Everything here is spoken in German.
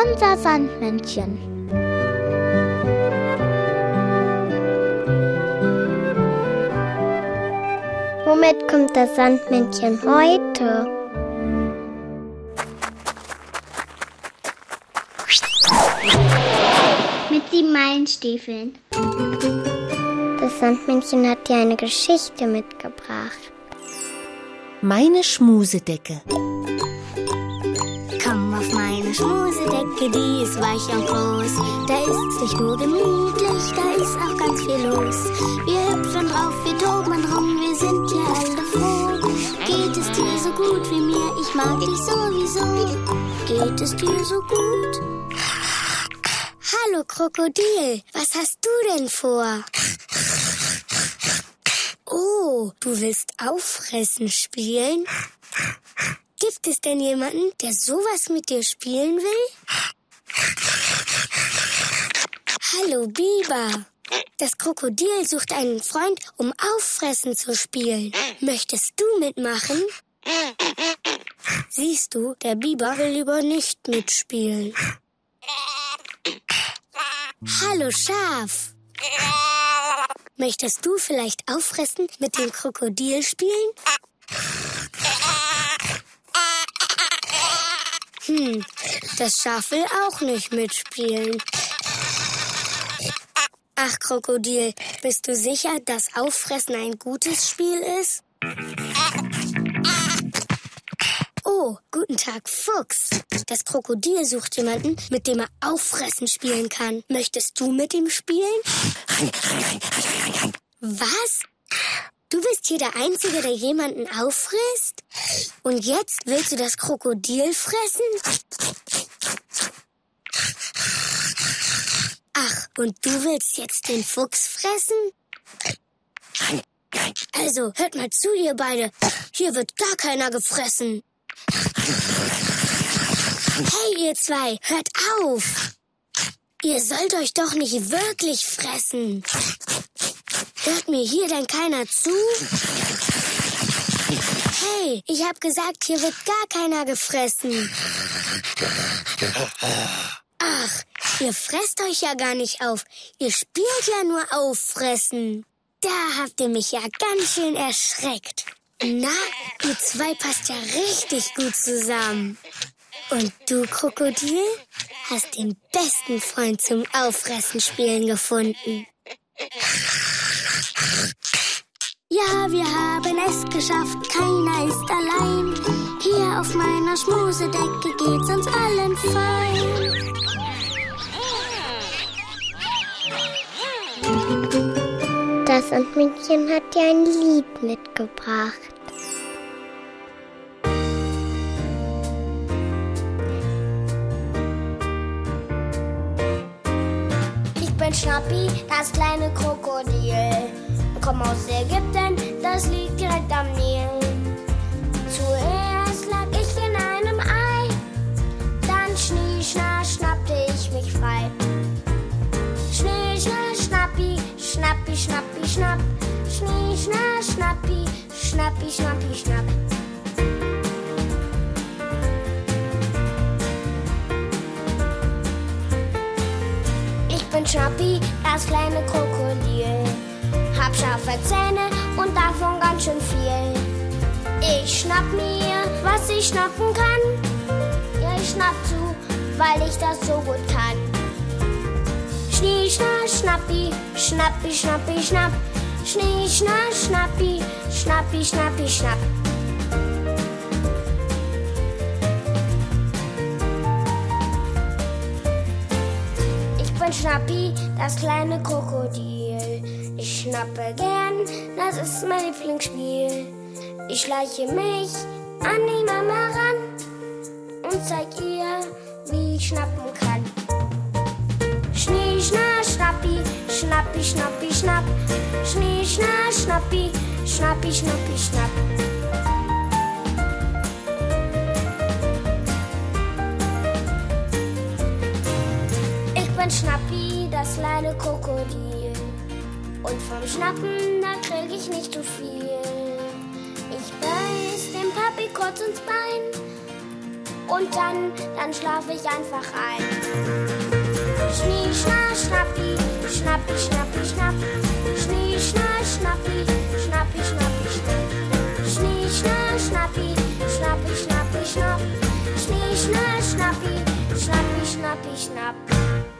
Unser Sandmännchen. Womit kommt das Sandmännchen heute? Mit sieben Meilenstiefeln. Das Sandmännchen hat dir eine Geschichte mitgebracht. Meine Schmusedecke. Komm auf meine Schmusedecke, die ist weich und groß. Da ist nicht nur gemütlich, da ist auch ganz viel los. Wir hüpfen drauf, wir toben rum, wir sind ja alle froh. Geht es dir so gut wie mir? Ich mag dich sowieso. Geht es dir so gut? Hallo Krokodil, was hast du denn vor? Oh, du willst auffressen spielen? Gibt es denn jemanden, der sowas mit dir spielen will? Hallo Biber. Das Krokodil sucht einen Freund, um Auffressen zu spielen. Möchtest du mitmachen? Siehst du, der Biber will lieber nicht mitspielen. Hallo Schaf. Möchtest du vielleicht auffressen mit dem Krokodil spielen? Hm, das Schaf will auch nicht mitspielen. Ach, Krokodil, bist du sicher, dass Auffressen ein gutes Spiel ist? Oh, guten Tag, Fuchs. Das Krokodil sucht jemanden, mit dem er Auffressen spielen kann. Möchtest du mit ihm spielen? Was? Du bist hier der Einzige, der jemanden auffrisst? Und jetzt willst du das Krokodil fressen? Ach, und du willst jetzt den Fuchs fressen? Also, hört mal zu, ihr beide. Hier wird gar keiner gefressen. Hey, ihr zwei, hört auf! Ihr sollt euch doch nicht wirklich fressen. Hört mir hier denn keiner zu? Hey, ich hab gesagt, hier wird gar keiner gefressen. Ach, ihr fresst euch ja gar nicht auf. Ihr spielt ja nur auffressen. Da habt ihr mich ja ganz schön erschreckt. Na, ihr zwei passt ja richtig gut zusammen. Und du, Krokodil, hast den besten Freund zum Auffressen spielen gefunden. Ja, wir haben es geschafft, keiner ist allein. Hier auf meiner Schmusedecke geht's uns allen fein. Das Sandmännchen hat dir ein Lied mitgebracht. Bin Schnappi, das kleine Krokodil. Komm aus Ägypten, das liegt direkt am Nil. Zuerst lag ich in einem Ei, dann schnie, schna, schnappte ich mich frei. Schnee, schna, schnappi, schnappi, schnappi, schnapp. Schnee, schna, schnappi, schnappi, schnappi, schnapp. Schnappi, das kleine Krokodil. Hab scharfe Zähne und davon ganz schön viel. Ich schnapp mir, was ich schnappen kann. Ja, ich schnapp zu, weil ich das so gut kann. Schnie, schna, schnappi, schnappi, schnappi, schnapp. Schnie, schna, schnappi, schnappi, schnappi, schnapp. Schnappi, das kleine Krokodil. Ich schnappe gern, das ist mein Lieblingsspiel. Ich schleiche mich an die Mama ran und zeig ihr, wie ich schnappen kann. Schnie, schna, schnappi, schnappi, schnappi, schnapp. Schnie, schna, schnappi, schnappi, schnappi, schnapp. Bin Schnappi, das kleine Krokodil. Und vom Schnappen, da krieg ich nicht zu viel. Ich beiß dem Papi kurz ins Bein und dann, dann schlafe ich einfach ein. Schnie, schna, schnappi, schnappi, schnappi, schnapp. Schnie, schna, schnappi, schnappi, schnappi, schnapp. Schnie, schna, schnappi, schnappi, schnappi, schnapp. Schnie, schna, schnappi, schnappi, schnappi, schnapp.